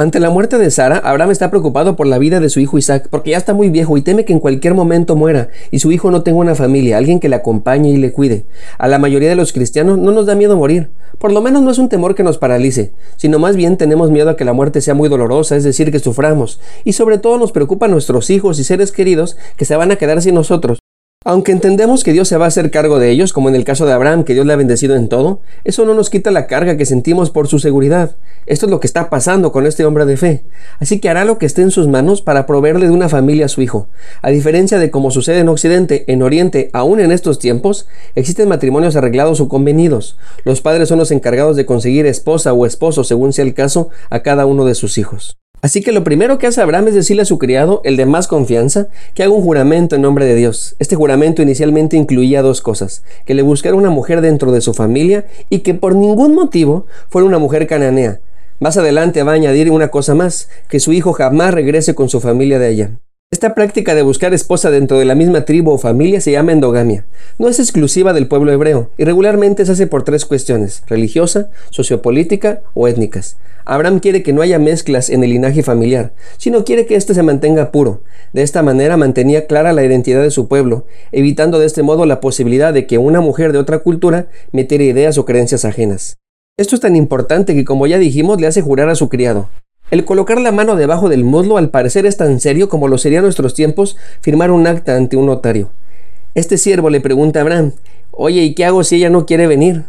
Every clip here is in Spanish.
Ante la muerte de Sara, Abraham está preocupado por la vida de su hijo Isaac, porque ya está muy viejo y teme que en cualquier momento muera y su hijo no tenga una familia, alguien que le acompañe y le cuide. A la mayoría de los cristianos no nos da miedo morir. Por lo menos no es un temor que nos paralice, sino más bien tenemos miedo a que la muerte sea muy dolorosa, es decir, que suframos. Y sobre todo nos preocupan nuestros hijos y seres queridos que se van a quedar sin nosotros. Aunque entendemos que Dios se va a hacer cargo de ellos, como en el caso de Abraham, que Dios le ha bendecido en todo, eso no nos quita la carga que sentimos por su seguridad. Esto es lo que está pasando con este hombre de fe. Así que hará lo que esté en sus manos para proveerle de una familia a su hijo. A diferencia de como sucede en Occidente, en Oriente, aún en estos tiempos, existen matrimonios arreglados o convenidos. Los padres son los encargados de conseguir esposa o esposo, según sea el caso, a cada uno de sus hijos. Así que lo primero que hace Abraham es decirle a su criado, el de más confianza, que haga un juramento en nombre de Dios. Este juramento inicialmente incluía dos cosas, que le buscara una mujer dentro de su familia y que por ningún motivo fuera una mujer cananea. Más adelante va a añadir una cosa más, que su hijo jamás regrese con su familia de allá. Esta práctica de buscar esposa dentro de la misma tribu o familia se llama endogamia. No es exclusiva del pueblo hebreo y regularmente se hace por tres cuestiones, religiosa, sociopolítica o étnicas. Abraham quiere que no haya mezclas en el linaje familiar, sino quiere que éste se mantenga puro. De esta manera mantenía clara la identidad de su pueblo, evitando de este modo la posibilidad de que una mujer de otra cultura metiera ideas o creencias ajenas. Esto es tan importante que, como ya dijimos, le hace jurar a su criado. El colocar la mano debajo del muslo al parecer es tan serio como lo sería en nuestros tiempos firmar un acta ante un notario. Este siervo le pregunta a Abraham, oye, ¿y qué hago si ella no quiere venir?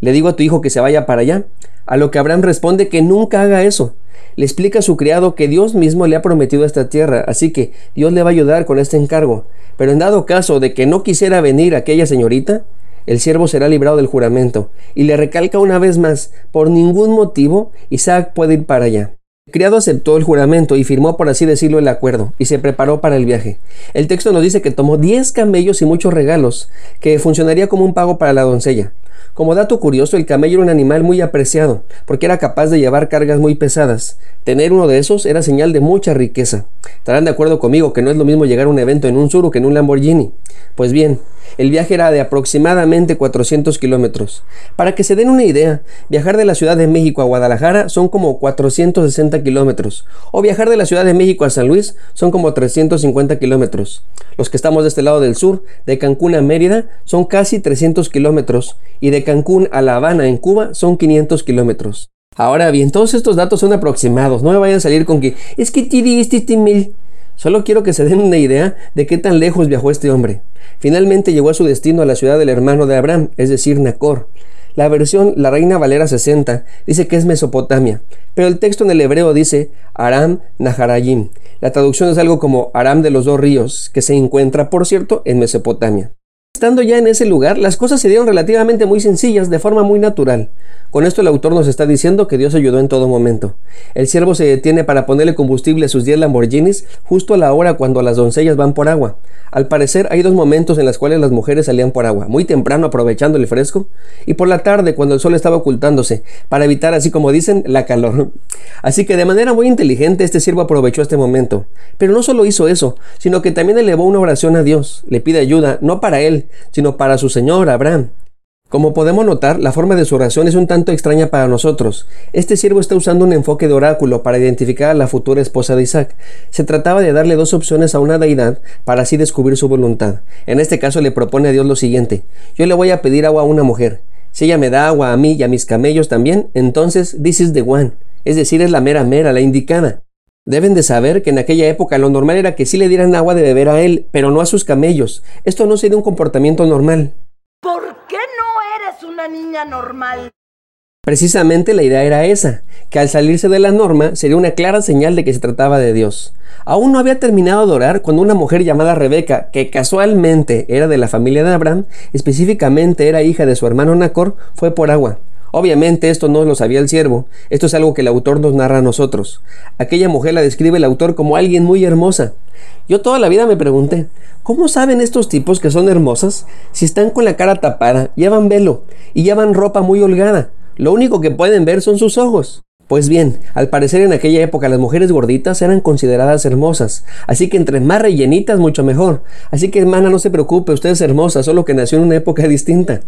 ¿Le digo a tu hijo que se vaya para allá? A lo que Abraham responde que nunca haga eso. Le explica a su criado que Dios mismo le ha prometido esta tierra, así que Dios le va a ayudar con este encargo. Pero en dado caso de que no quisiera venir aquella señorita, el siervo será librado del juramento. Y le recalca una vez más, por ningún motivo Isaac puede ir para allá. El criado aceptó el juramento y firmó, por así decirlo, el acuerdo, y se preparó para el viaje. El texto nos dice que tomó 10 camellos y muchos regalos, que funcionaría como un pago para la doncella. Como dato curioso, el camello era un animal muy apreciado, porque era capaz de llevar cargas muy pesadas. Tener uno de esos era señal de mucha riqueza. Estarán de acuerdo conmigo que no es lo mismo llegar a un evento en un Suru que en un Lamborghini. Pues bien, el viaje era de aproximadamente 400 kilómetros. Para que se den una idea, viajar de la Ciudad de México a Guadalajara son como 460 kilómetros, o viajar de la Ciudad de México a San Luis son como 350 kilómetros. Los que estamos de este lado del sur, de Cancún a Mérida, son casi 300 kilómetros, y de Cancún a La Habana en Cuba son 500 kilómetros. Ahora bien, todos estos datos son aproximados, no me vayan a salir con que es que este mil. Solo quiero que se den una idea de qué tan lejos viajó este hombre. Finalmente llegó a su destino a la ciudad del hermano de Abraham, es decir, Nacor. La versión La Reina Valera 60 dice que es Mesopotamia, pero el texto en el hebreo dice Aram Naharayim. La traducción es algo como Aram de los dos ríos, que se encuentra, por cierto, en Mesopotamia. Estando ya en ese lugar, las cosas se dieron relativamente muy sencillas, de forma muy natural. Con esto el autor nos está diciendo que Dios ayudó en todo momento. El siervo se detiene para ponerle combustible a sus 10 Lamborghinis justo a la hora cuando las doncellas van por agua. Al parecer hay dos momentos en los cuales las mujeres salían por agua, muy temprano aprovechando el fresco y por la tarde cuando el sol estaba ocultándose, para evitar, así como dicen, la calor. Así que de manera muy inteligente este siervo aprovechó este momento. Pero no solo hizo eso, sino que también elevó una oración a Dios, le pide ayuda, no para él, sino para su señor Abraham. Como podemos notar, la forma de su oración es un tanto extraña para nosotros. Este siervo está usando un enfoque de oráculo para identificar a la futura esposa de Isaac. Se trataba de darle dos opciones a una deidad para así descubrir su voluntad. En este caso le propone a Dios lo siguiente. Yo le voy a pedir agua a una mujer. Si ella me da agua a mí y a mis camellos también, entonces this is the one. Es decir, es la mera mera, la indicada. Deben de saber que en aquella época lo normal era que sí le dieran agua de beber a él, pero no a sus camellos. Esto no sería un comportamiento normal ¿Por qué una niña normal? Precisamente la idea era esa, que al salirse de la norma sería una clara señal de que se trataba de Dios. Aún no había terminado de orar cuando una mujer llamada Rebeca, que casualmente era de la familia de Abraham, específicamente era hija de su hermano Nacor, fue por agua. Obviamente esto no lo sabía el siervo, esto es algo que el autor nos narra a nosotros. Aquella mujer la describe el autor como alguien muy hermosa. Yo toda la vida me pregunté, ¿cómo saben estos tipos que son hermosas si están con la cara tapada, llevan velo y llevan ropa muy holgada? Lo único que pueden ver son sus ojos. Pues bien, al parecer en aquella época las mujeres gorditas eran consideradas hermosas, así que entre más rellenitas mucho mejor. Así que hermana, no se preocupe, usted es hermosa, solo que nació en una época distinta.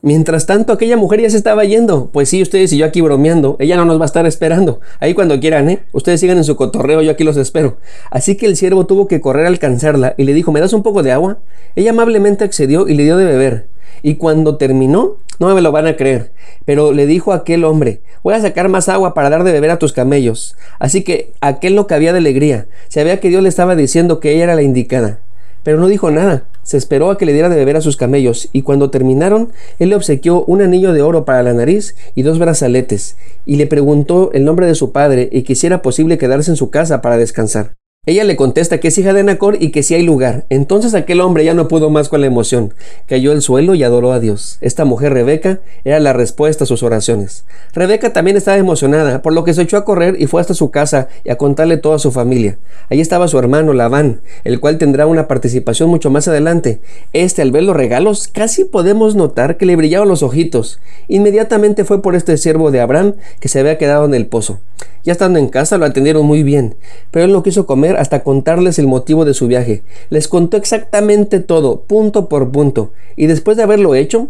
Mientras tanto, aquella mujer ya se estaba yendo. Pues sí, ustedes y yo aquí bromeando. Ella no nos va a estar esperando. Ahí cuando quieran, ¿eh? Ustedes sigan en su cotorreo, yo aquí los espero. Así que el siervo tuvo que correr a alcanzarla y le dijo, ¿me das un poco de agua? Ella amablemente accedió y le dio de beber. Y cuando terminó, no me lo van a creer, pero le dijo a aquel hombre, voy a sacar más agua para dar de beber a tus camellos. Así que aquel no cabía de alegría, sabía que Dios le estaba diciendo que ella era la indicada. Pero no dijo nada, se esperó a que le diera de beber a sus camellos, y cuando terminaron, él le obsequió un anillo de oro para la nariz y dos brazaletes, y le preguntó el nombre de su padre y que si era posible quedarse en su casa para descansar. Ella le contesta que es hija de Nacor y que sí hay lugar. Entonces aquel hombre ya no pudo más con la emoción. Cayó al suelo y adoró a Dios. Esta mujer Rebeca era la respuesta a sus oraciones. Rebeca también estaba emocionada, por lo que se echó a correr y fue hasta su casa y a contarle todo a su familia. Allí estaba su hermano Labán, el cual tendrá una participación mucho más adelante. Este, al ver los regalos, casi podemos notar que le brillaban los ojitos. Inmediatamente fue por este siervo de Abraham que se había quedado en el pozo. Ya estando en casa lo atendieron muy bien, pero él no quiso hasta contarles el motivo de su viaje. Les contó exactamente todo, punto por punto, y después de haberlo hecho,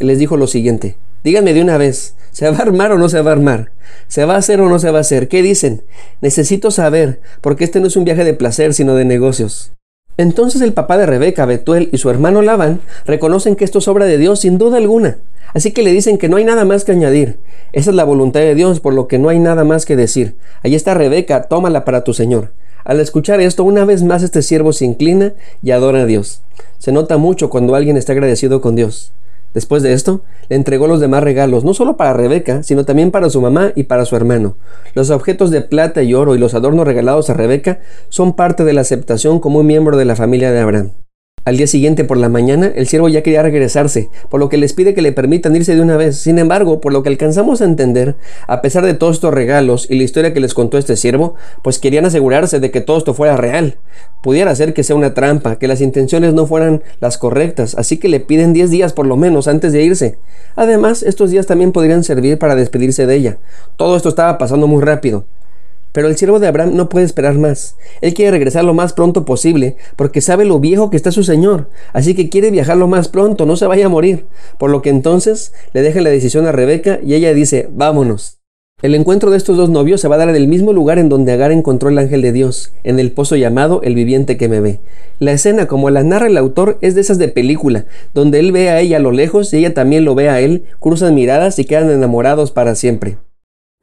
les dijo lo siguiente. Díganme de una vez, ¿se va a armar o no se va a armar? ¿Se va a hacer o no se va a hacer? ¿Qué dicen? Necesito saber, porque este no es un viaje de placer, sino de negocios. Entonces el papá de Rebeca, Betuel y su hermano Labán reconocen que esto es obra de Dios sin duda alguna. Así que le dicen que no hay nada más que añadir. Esa es la voluntad de Dios, por lo que no hay nada más que decir. Ahí está Rebeca, tómala para tu Señor. Al escuchar esto, una vez más este siervo se inclina y adora a Dios. Se nota mucho cuando alguien está agradecido con Dios. Después de esto, le entregó los demás regalos, no solo para Rebeca, sino también para su mamá y para su hermano. Los objetos de plata y oro y los adornos regalados a Rebeca son parte de la aceptación como un miembro de la familia de Abraham. Al día siguiente por la mañana, el siervo ya quería regresarse, por lo que les pide que le permitan irse de una vez. Sin embargo, por lo que alcanzamos a entender, a pesar de todos estos regalos y la historia que les contó este siervo, pues querían asegurarse de que todo esto fuera real. Pudiera ser que sea una trampa, que las intenciones no fueran las correctas, así que le piden 10 días por lo menos antes de irse. Además, estos días también podrían servir para despedirse de ella. Todo esto estaba pasando muy rápido. Pero el siervo de Abraham no puede esperar más. Él quiere regresar lo más pronto posible porque sabe lo viejo que está su señor. Así que quiere viajar lo más pronto, no se vaya a morir. Por lo que entonces le deja la decisión a Rebeca y ella dice, vámonos. El encuentro de estos dos novios se va a dar en el mismo lugar en donde Agar encontró el ángel de Dios, en el pozo llamado El viviente que me ve. La escena, como la narra el autor, es de esas de película, donde él ve a ella a lo lejos y ella también lo ve a él, cruzan miradas y quedan enamorados para siempre.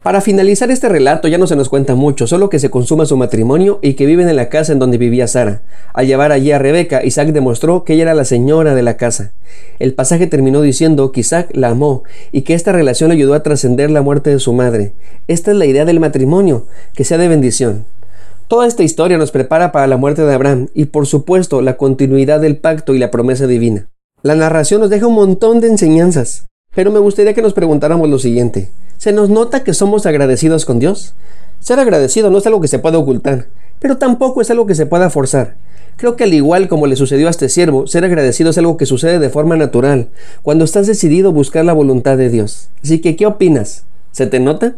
Para finalizar este relato ya no se nos cuenta mucho, solo que se consuma su matrimonio y que viven en la casa en donde vivía Sara. Al llevar allí a Rebeca, Isaac demostró que ella era la señora de la casa. El pasaje terminó diciendo que Isaac la amó y que esta relación le ayudó a trascender la muerte de su madre. Esta es la idea del matrimonio, que sea de bendición. Toda esta historia nos prepara para la muerte de Abraham y por supuesto la continuidad del pacto y la promesa divina. La narración nos deja un montón de enseñanzas, pero me gustaría que nos preguntáramos lo siguiente se nos nota que somos agradecidos con Dios. Ser agradecido no es algo que se pueda ocultar, pero tampoco es algo que se pueda forzar. Creo que al igual como le sucedió a este siervo, ser agradecido es algo que sucede de forma natural, cuando estás decidido a buscar la voluntad de Dios. Así que, ¿qué opinas? ¿Se te nota?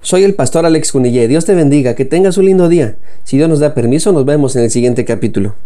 Soy el pastor Alex Cunillé. Dios te bendiga, que tengas un lindo día. Si Dios nos da permiso, nos vemos en el siguiente capítulo.